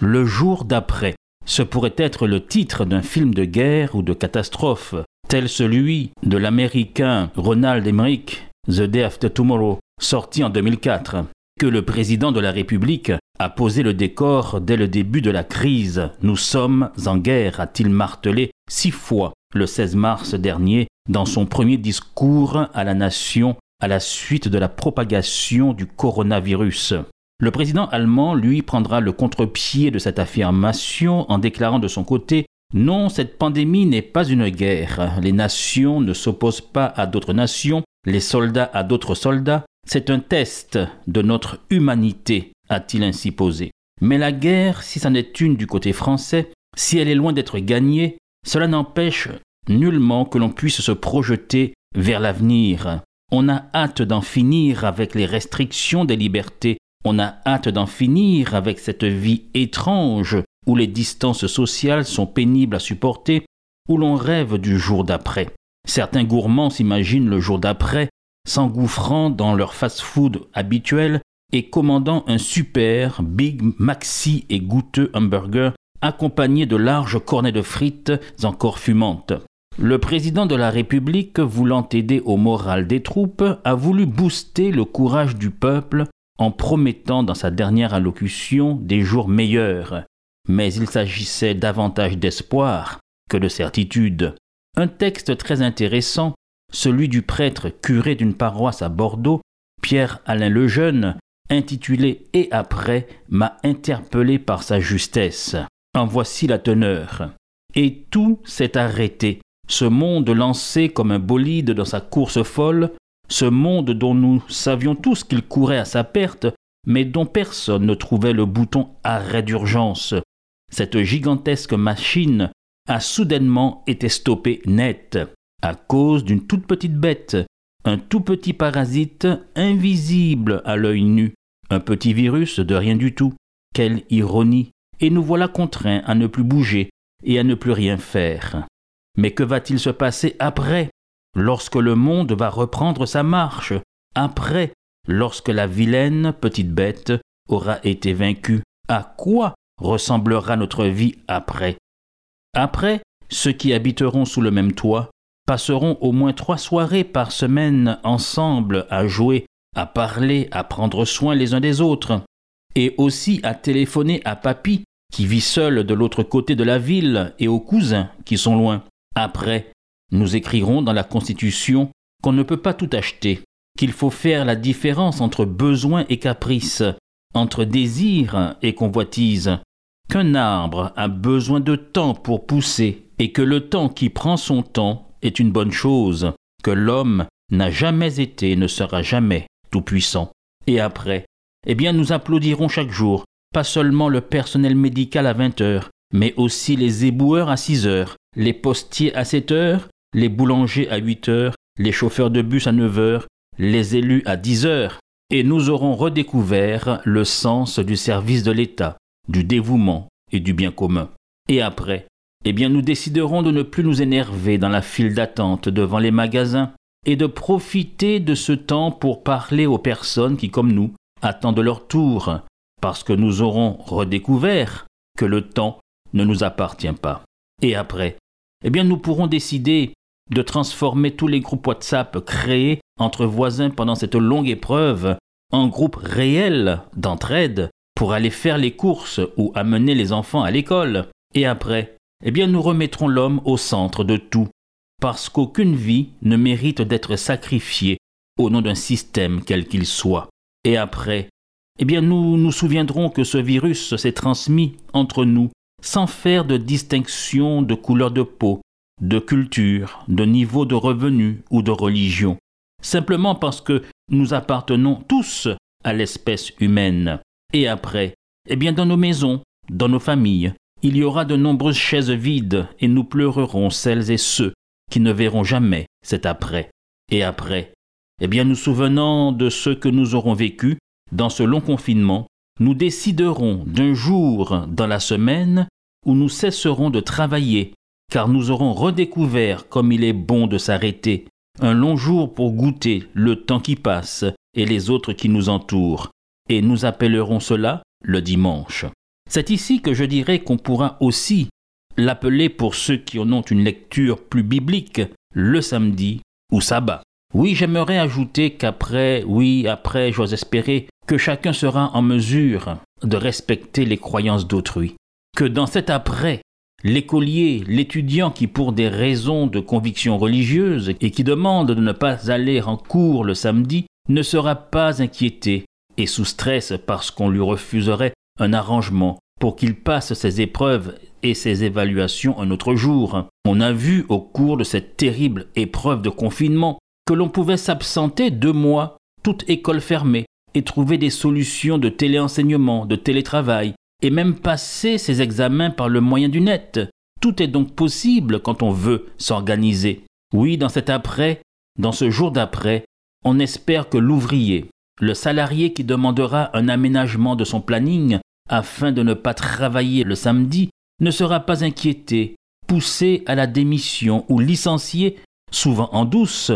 Le jour d'après, ce pourrait être le titre d'un film de guerre ou de catastrophe, tel celui de l'américain Ronald Emmerich, The Day After Tomorrow, sorti en 2004, que le président de la République a posé le décor dès le début de la crise. Nous sommes en guerre, a-t-il martelé six fois le 16 mars dernier dans son premier discours à la nation à la suite de la propagation du coronavirus. Le président allemand, lui, prendra le contre-pied de cette affirmation en déclarant de son côté Non, cette pandémie n'est pas une guerre. Les nations ne s'opposent pas à d'autres nations, les soldats à d'autres soldats. C'est un test de notre humanité, a-t-il ainsi posé. Mais la guerre, si c'en est une du côté français, si elle est loin d'être gagnée, cela n'empêche nullement que l'on puisse se projeter vers l'avenir. On a hâte d'en finir avec les restrictions des libertés, on a hâte d'en finir avec cette vie étrange où les distances sociales sont pénibles à supporter, où l'on rêve du jour d'après. Certains gourmands s'imaginent le jour d'après, s'engouffrant dans leur fast-food habituel et commandant un super, big, maxi et goûteux hamburger accompagné de larges cornets de frites encore fumantes. Le président de la République, voulant aider au moral des troupes, a voulu booster le courage du peuple en promettant dans sa dernière allocution des jours meilleurs. Mais il s'agissait davantage d'espoir que de certitude. Un texte très intéressant, celui du prêtre curé d'une paroisse à Bordeaux, Pierre-Alain Lejeune, intitulé Et après, m'a interpellé par sa justesse. En voici la teneur. Et tout s'est arrêté ce monde lancé comme un bolide dans sa course folle, ce monde dont nous savions tous qu'il courait à sa perte, mais dont personne ne trouvait le bouton arrêt d'urgence. Cette gigantesque machine a soudainement été stoppée net, à cause d'une toute petite bête, un tout petit parasite invisible à l'œil nu, un petit virus de rien du tout. Quelle ironie Et nous voilà contraints à ne plus bouger et à ne plus rien faire. Mais que va-t-il se passer après, lorsque le monde va reprendre sa marche, après, lorsque la vilaine petite bête aura été vaincue À quoi ressemblera notre vie après? Après, ceux qui habiteront sous le même toit passeront au moins trois soirées par semaine ensemble à jouer, à parler, à prendre soin les uns des autres, et aussi à téléphoner à papy qui vit seul de l'autre côté de la ville et aux cousins qui sont loin. Après, nous écrirons dans la Constitution qu'on ne peut pas tout acheter, qu'il faut faire la différence entre besoin et caprice, entre désir et convoitise, qu'un arbre a besoin de temps pour pousser et que le temps qui prend son temps est une bonne chose, que l'homme n'a jamais été et ne sera jamais tout-puissant. Et après, eh bien nous applaudirons chaque jour, pas seulement le personnel médical à 20 heures, mais aussi les éboueurs à 6 heures, les postiers à 7 heures, les boulangers à 8 heures, les chauffeurs de bus à 9 heures, les élus à 10 heures, et nous aurons redécouvert le sens du service de l'État, du dévouement et du bien commun. Et après, eh bien nous déciderons de ne plus nous énerver dans la file d'attente devant les magasins et de profiter de ce temps pour parler aux personnes qui, comme nous, attendent leur tour, parce que nous aurons redécouvert que le temps ne nous appartient pas. Et après, eh bien nous pourrons décider de transformer tous les groupes WhatsApp créés entre voisins pendant cette longue épreuve en groupes réels d'entraide pour aller faire les courses ou amener les enfants à l'école. Et après, eh bien nous remettrons l'homme au centre de tout, parce qu'aucune vie ne mérite d'être sacrifiée au nom d'un système quel qu'il soit. Et après, eh bien nous nous souviendrons que ce virus s'est transmis entre nous sans faire de distinction de couleur de peau, de culture, de niveau de revenu ou de religion, simplement parce que nous appartenons tous à l'espèce humaine. Et après, eh bien dans nos maisons, dans nos familles. Il y aura de nombreuses chaises vides et nous pleurerons celles et ceux qui ne verront jamais cet après. Et après, eh bien nous souvenant de ce que nous aurons vécu dans ce long confinement, nous déciderons d'un jour dans la semaine où nous cesserons de travailler, car nous aurons redécouvert comme il est bon de s'arrêter, un long jour pour goûter le temps qui passe et les autres qui nous entourent, et nous appellerons cela le dimanche. C'est ici que je dirais qu'on pourra aussi l'appeler pour ceux qui en ont une lecture plus biblique, le samedi ou sabbat. Oui, j'aimerais ajouter qu'après, oui, après, j'ose espérer que chacun sera en mesure de respecter les croyances d'autrui. Que dans cet après, l'écolier, l'étudiant qui pour des raisons de conviction religieuse et qui demande de ne pas aller en cours le samedi ne sera pas inquiété et sous stress parce qu'on lui refuserait un arrangement pour qu'il passe ses épreuves et ses évaluations un autre jour. On a vu au cours de cette terrible épreuve de confinement que l'on pouvait s'absenter deux mois, toute école fermée, et trouver des solutions de téléenseignement, de télétravail, et même passer ses examens par le moyen du net. Tout est donc possible quand on veut s'organiser. Oui, dans cet après, dans ce jour d'après, on espère que l'ouvrier, le salarié qui demandera un aménagement de son planning afin de ne pas travailler le samedi, ne sera pas inquiété, poussé à la démission ou licencié, souvent en douce.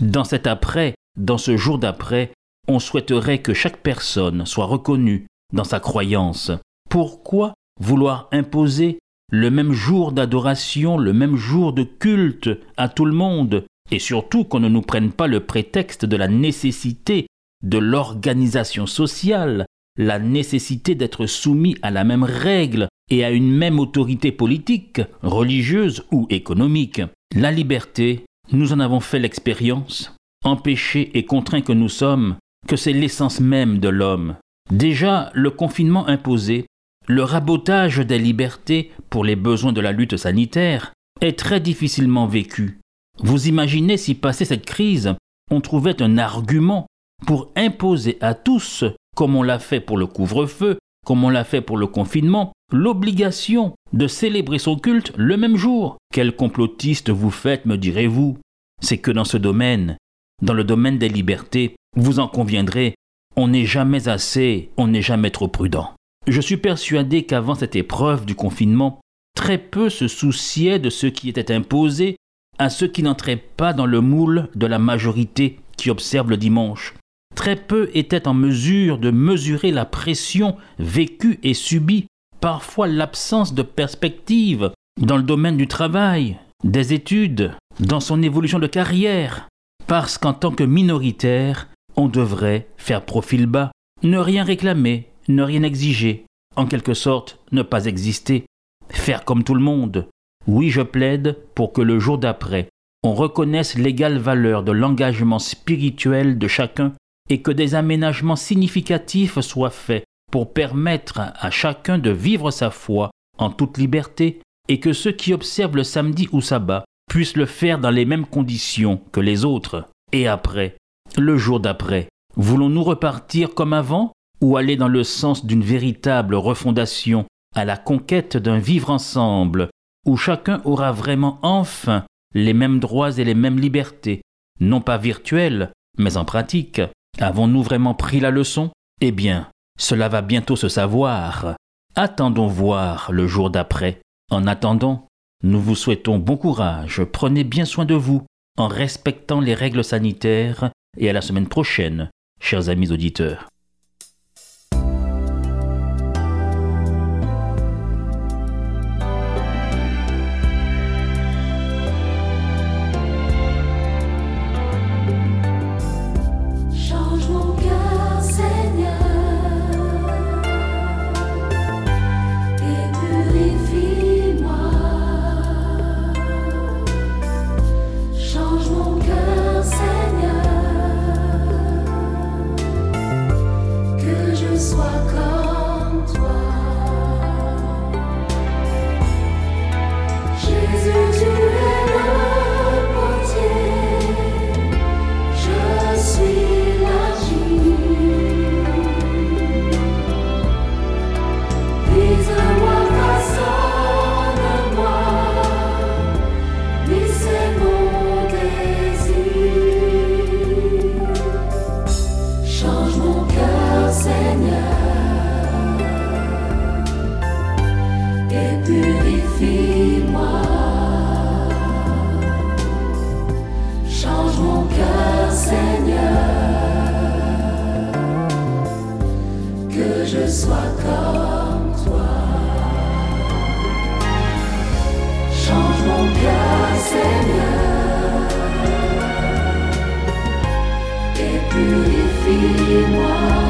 Dans cet après, dans ce jour d'après, on souhaiterait que chaque personne soit reconnue dans sa croyance. Pourquoi vouloir imposer le même jour d'adoration, le même jour de culte à tout le monde, et surtout qu'on ne nous prenne pas le prétexte de la nécessité de l'organisation sociale, la nécessité d'être soumis à la même règle et à une même autorité politique, religieuse ou économique. La liberté, nous en avons fait l'expérience, empêchés et contraints que nous sommes, que c'est l'essence même de l'homme. Déjà, le confinement imposé, le rabotage des libertés pour les besoins de la lutte sanitaire, est très difficilement vécu. Vous imaginez si passé cette crise, on trouvait un argument pour imposer à tous, comme on l'a fait pour le couvre-feu, comme on l'a fait pour le confinement, l'obligation de célébrer son culte le même jour. Quel complotiste vous faites, me direz-vous? C'est que dans ce domaine, dans le domaine des libertés, vous en conviendrez, on n'est jamais assez, on n'est jamais trop prudent. Je suis persuadé qu'avant cette épreuve du confinement, très peu se souciaient de ce qui était imposé à ceux qui n'entraient pas dans le moule de la majorité qui observe le dimanche. Très peu étaient en mesure de mesurer la pression vécue et subie, parfois l'absence de perspective dans le domaine du travail, des études, dans son évolution de carrière, parce qu'en tant que minoritaire, on devrait faire profil bas, ne rien réclamer, ne rien exiger, en quelque sorte ne pas exister, faire comme tout le monde. Oui, je plaide pour que le jour d'après, on reconnaisse l'égale valeur de l'engagement spirituel de chacun et que des aménagements significatifs soient faits pour permettre à chacun de vivre sa foi en toute liberté et que ceux qui observent le samedi ou sabbat puissent le faire dans les mêmes conditions que les autres. Et après, le jour d'après, voulons-nous repartir comme avant? Ou aller dans le sens d'une véritable refondation à la conquête d'un vivre ensemble où chacun aura vraiment enfin les mêmes droits et les mêmes libertés, non pas virtuelles, mais en pratique Avons-nous vraiment pris la leçon? Eh bien, cela va bientôt se savoir. Attendons voir le jour d'après. En attendant, nous vous souhaitons bon courage, prenez bien soin de vous, en respectant les règles sanitaires, et à la semaine prochaine, chers amis auditeurs. Purifie-moi. Change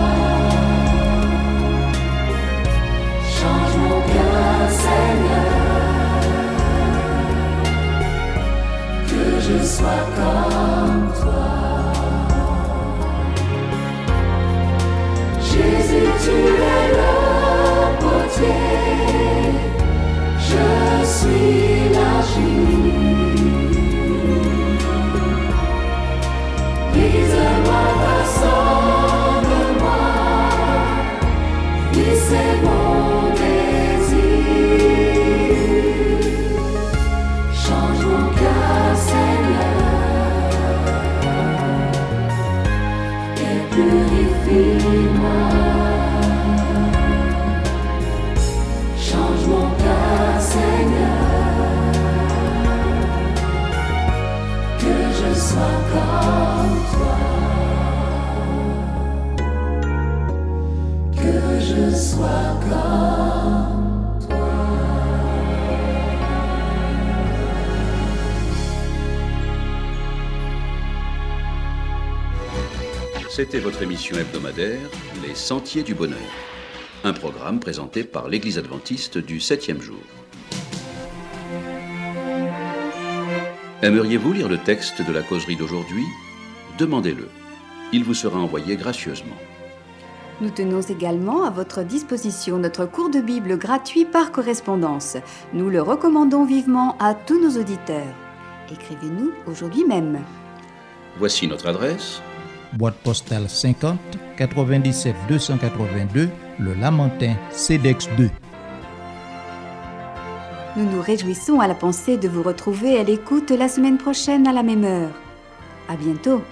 C'était votre émission hebdomadaire Les Sentiers du Bonheur. Un programme présenté par l'Église adventiste du septième jour. Aimeriez-vous lire le texte de la causerie d'aujourd'hui? Demandez-le. Il vous sera envoyé gracieusement. Nous tenons également à votre disposition notre cours de Bible gratuit par correspondance. Nous le recommandons vivement à tous nos auditeurs. Écrivez-nous aujourd'hui même. Voici notre adresse boîte postale 50 97 282, le Lamentin CEDEX 2. Nous nous réjouissons à la pensée de vous retrouver à l'écoute la semaine prochaine à la même heure. À bientôt.